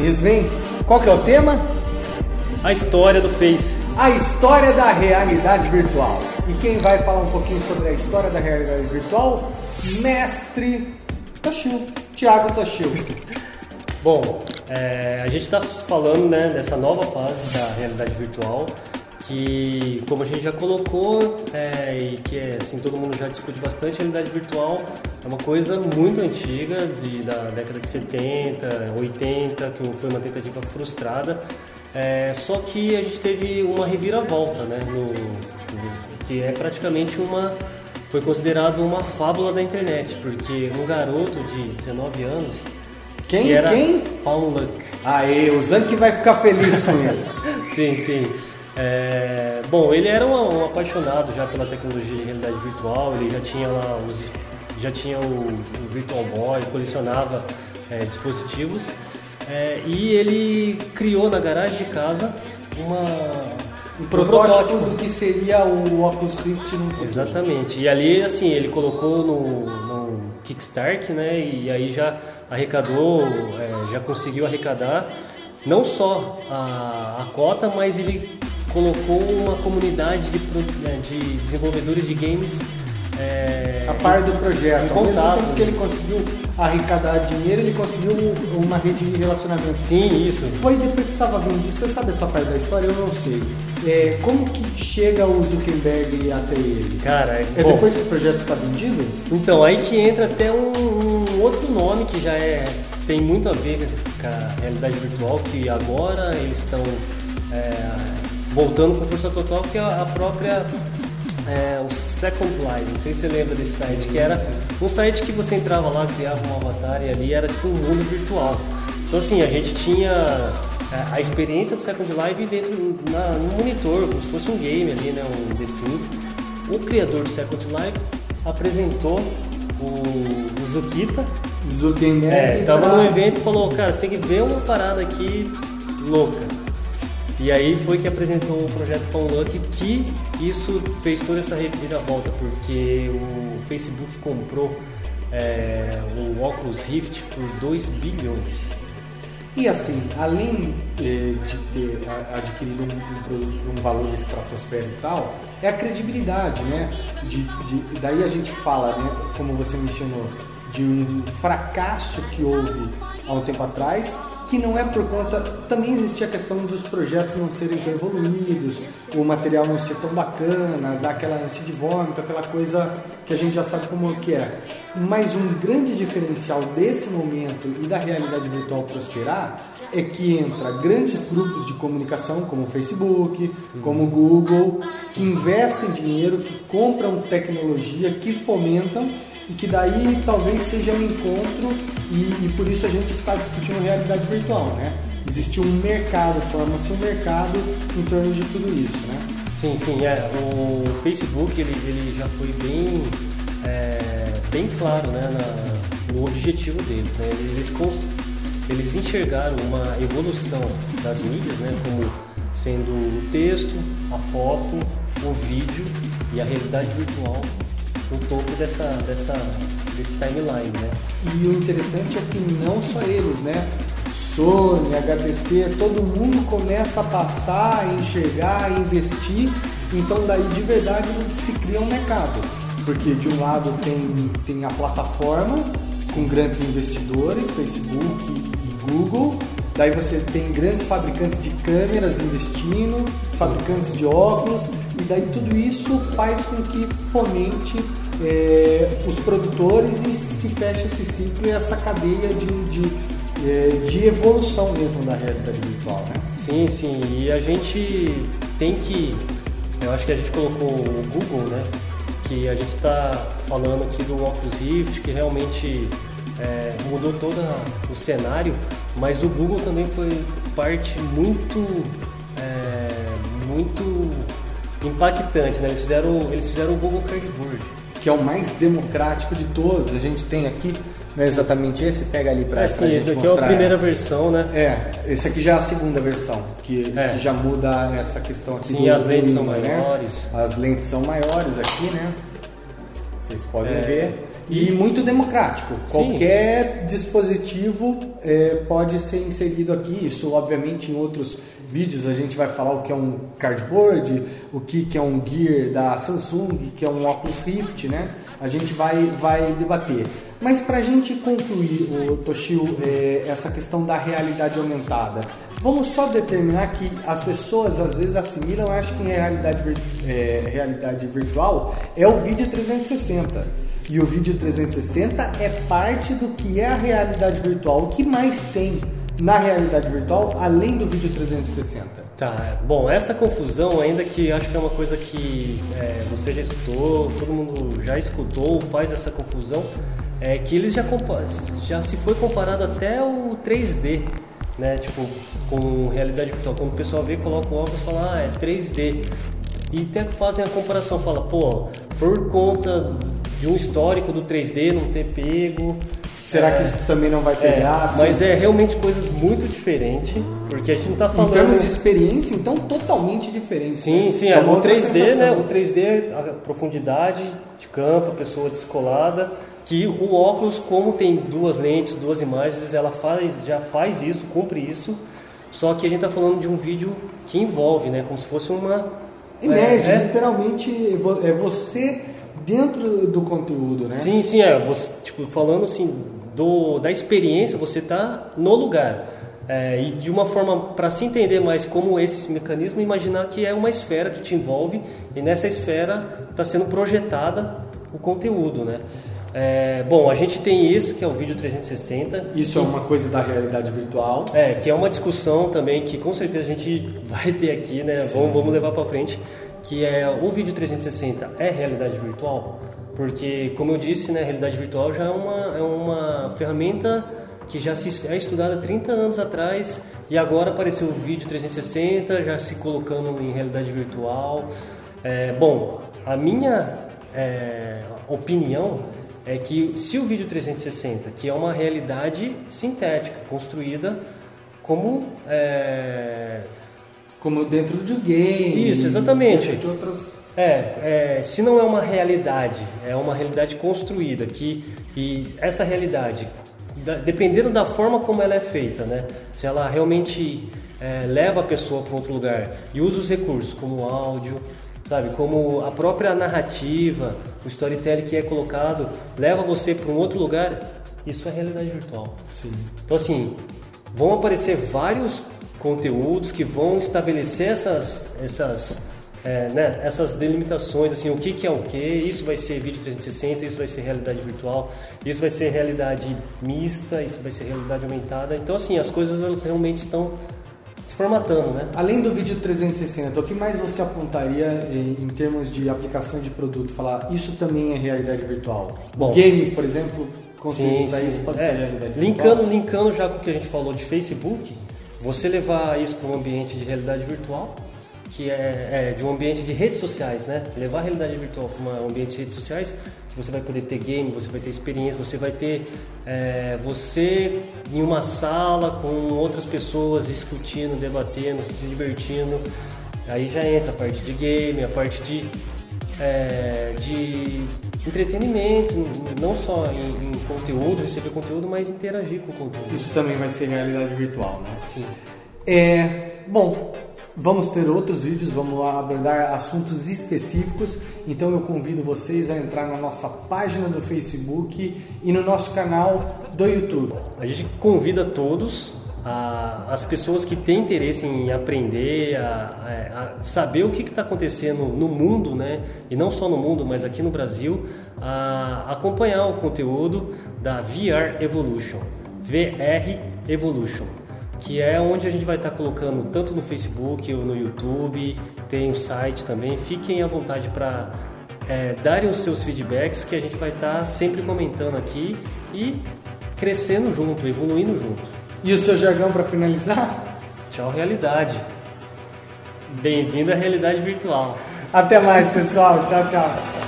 mesmo, hein? Qual que é o tema? A história do Face. A história da realidade virtual. E quem vai falar um pouquinho sobre a história da realidade virtual? Mestre Toshio, Thiago Toshio. Bom, é, a gente está falando né, dessa nova fase da realidade virtual que, como a gente já colocou, é, e que é, assim, todo mundo já discute bastante, a realidade virtual é uma coisa muito antiga, de, da década de 70, 80, que foi uma tentativa frustrada. É, só que a gente teve uma reviravolta, né? No, que é praticamente uma. Foi considerado uma fábula da internet, porque um garoto de 19 anos. Quem? Que era Quem? Paul Luck. Aê, o Zank vai ficar feliz com isso. sim, sim. É, bom, ele era um, um, apaixonado já pela tecnologia de realidade virtual, ele já tinha lá os, já tinha o, o Virtual Boy, colecionava é, dispositivos é, e ele criou na garagem de casa uma, um protótipo, do que seria o Oculus Rift no futuro. Exatamente. E ali, assim, ele colocou no, no Kickstarter, né? E aí já arrecadou, é, já conseguiu arrecadar não só a, a cota, mas ele colocou uma comunidade de, né, de desenvolvedores de games é, a par do projeto. Em contato. Ao mesmo tempo que ele conseguiu arrecadar dinheiro, ele conseguiu uma rede de relacionamento. Sim, isso. Foi depois que estava vendo Você sabe essa parte da história? Eu não sei. É, como que chega o Zuckerberg até ele? Cara, é, é bom, depois que o projeto está vendido? Então, aí que entra até um, um, outro nome que já é tem muito a ver com a realidade virtual, que agora eles estão é, voltando com força total, que é a própria é, o Second Life, não sei se você lembra desse site, que era um site que você entrava lá, criava um avatar e ali era tipo um mundo virtual. Então assim, a gente tinha é, a experiência do Second Life dentro na, no monitor, como se fosse um game ali, né, um The Sims. O criador do Second Life apresentou o, o Zukita. Zuckerberg. É, tava pra... no evento e falou, cara, você tem que ver uma parada aqui louca. E aí foi que apresentou o projeto Pão Luck que isso fez toda essa reviravolta, porque o Facebook comprou é, o Oculus Rift por 2 bilhões. E assim, além de, ter adquirido um, um, um, valor estratosférico e tal, é a credibilidade, né? De, de, daí a gente fala, né, como você mencionou, de um fracasso que houve há um tempo atrás que não é por conta. Também existia a questão dos projetos não serem tão evoluídos, o material não ser tão bacana, dar aquela ânsia de vômito, aquela coisa que a gente já sabe como que é. Mas um grande diferencial desse momento e da realidade virtual prosperar é que entra grandes grupos de comunicação como o Facebook, como o Google, que investem dinheiro, que compram tecnologia, que fomentam e que daí talvez seja um encontro e, e por isso a gente está discutindo realidade virtual, né? Existe um mercado, forma-se um mercado em torno de tudo isso, né? Sim, sim, é. O Facebook ele, ele já foi bem, é, bem claro né, na, no objetivo deles. Né? Eles, eles enxergaram uma evolução das mídias, né, como sendo o texto, a foto, o vídeo e a realidade virtual o topo dessa, dessa, desse timeline, né? E o interessante é que não só eles, né? Sony, HTC, todo mundo começa a passar, a enxergar, a investir. Então daí de verdade se cria um mercado. Porque de um lado tem, tem a plataforma com grandes investidores, Facebook e Google. Daí você tem grandes fabricantes de câmeras investindo, fabricantes de óculos, e daí tudo isso faz com que fomente é, os produtores e se feche esse ciclo e essa cadeia de, de, é, de evolução mesmo da realidade virtual. Né? Sim, sim. E a gente tem que. Eu acho que a gente colocou o Google, né? Que a gente está falando aqui do Oculus Rift, que realmente é, mudou todo o cenário, mas o Google também foi parte muito, é, muito impactante, né? Eles fizeram, eles fizeram o Google Cardboard que é o mais democrático de todos. A gente tem aqui, não é exatamente esse, pega ali para é, sim, esse aqui é a primeira versão, né? É, esse aqui já é a segunda versão, que, é. que já muda essa questão aqui. Sim, do, as lentes são né? maiores. As lentes são maiores aqui, né? Vocês podem é. ver. E muito democrático. Sim. Qualquer dispositivo é, pode ser inserido aqui. Isso, obviamente, em outros vídeos a gente vai falar o que é um cardboard, o que, que é um gear da Samsung, o que é um Oculus Rift, né? A gente vai, vai debater. Mas para a gente concluir, o Toshio, é, essa questão da realidade aumentada, vamos só determinar que as pessoas às vezes assimilam, acham que realidade, é, realidade virtual é o vídeo 360. E o vídeo 360 é parte do que é a realidade virtual. O que mais tem na realidade virtual além do vídeo 360? Tá, bom, essa confusão, ainda que acho que é uma coisa que é, você já escutou, todo mundo já escutou, faz essa confusão, é que eles já, já se foi comparado até o 3D, né? Tipo, com realidade virtual. Quando o pessoal vê, coloca o óculos e fala, ah, é 3D. E até que fazem a comparação, fala, pô, por conta de um histórico do 3D não ter pego. Será é, que isso também não vai é, pegar? assim? mas é realmente coisas muito diferentes, porque a gente não tá Em falando. termos de experiência, então totalmente diferente. Sim, né? sim, é, uma o outra 3D, né? sensação. O 3D é a profundidade de campo, a pessoa descolada, que o óculos, como tem duas lentes, duas imagens, ela faz, já faz isso, cumpre isso. Só que a gente está falando de um vídeo que envolve, né? Como se fosse uma Emerge, é, é, literalmente, vo- é você dentro do conteúdo, né? Sim, sim, é. Você, tipo, falando assim do, da experiência, você tá no lugar. É, e de uma forma para se entender mais como esse mecanismo, imaginar que é uma esfera que te envolve e nessa esfera está sendo projetada o conteúdo, né? É, bom, a gente tem esse que é o vídeo 360. Isso é uma coisa da realidade virtual. É, que é uma discussão também que com certeza a gente vai ter aqui, né? Vamos, vamos levar para frente, que é o vídeo 360 é realidade virtual, porque como eu disse, né, a realidade virtual já é uma, é uma ferramenta que já se é estudada há 30 anos atrás e agora apareceu o vídeo 360 já se colocando em realidade virtual. É, bom, a minha é, opinião é que se o vídeo 360, que é uma realidade sintética, construída como é, Como dentro de um game. Isso, exatamente. de outras. é, é, se não é uma realidade, é uma realidade construída que e essa realidade, da- dependendo da forma como ela é feita, né? Se ela realmente é, leva a pessoa para outro lugar e usa os recursos como áudio, sabe, como a própria narrativa, o storytelling que é colocado leva você para um outro lugar, isso é realidade virtual. Sim. Então assim, vão aparecer vários conteúdos que vão estabelecer essas, essas, é, né, essas delimitações, assim, o que, que é o que, isso vai ser vídeo 360, isso vai ser realidade virtual, isso vai ser realidade mista, isso vai ser realidade aumentada. Então assim, as coisas elas realmente estão se formatando, né? Além do vídeo 360, o que mais você apontaria em, em termos de aplicação de produto? Falar, isso também é realidade virtual. Bom. game, por exemplo, Sim, sim. isso pode É, ser realidade linkando, virtual. linkando já com o que a gente falou de Facebook, você levar isso para um ambiente de realidade virtual, que é, é, de um ambiente de redes sociais, né? Levar a realidade virtual para um ambiente de redes sociais, que você vai poder ter game, você vai ter experiência, você vai ter é, você em uma sala com outras pessoas discutindo, debatendo, se divertindo. Aí já entra a parte de game, a parte de é, de entretenimento, não só em, em conteúdo, receber conteúdo, mas interagir com o conteúdo. Isso também vai ser realidade virtual, né? Sim. É, bom, vamos ter outros vídeos, vamos abordar assuntos específicos. Então eu convido vocês a entrar na nossa página do Facebook e no nosso canal do YouTube. A gente convida todos, a- as pessoas que têm interesse em aprender, a, a- a saber o que está acontecendo no mundo, né? E não só no mundo, mas aqui no Brasil, a acompanhar o conteúdo da VR Evolution, VR Evolution, que é onde a gente vai estar colocando tanto no Facebook ou no YouTube, tem o site também. Fiquem à vontade para é, darem os seus feedbacks que a gente vai estar sempre comentando aqui e crescendo junto, evoluindo junto. E o seu jargão para finalizar? Tchau, realidade. Bem-vindo à realidade virtual. Até mais, pessoal. Tchau, tchau.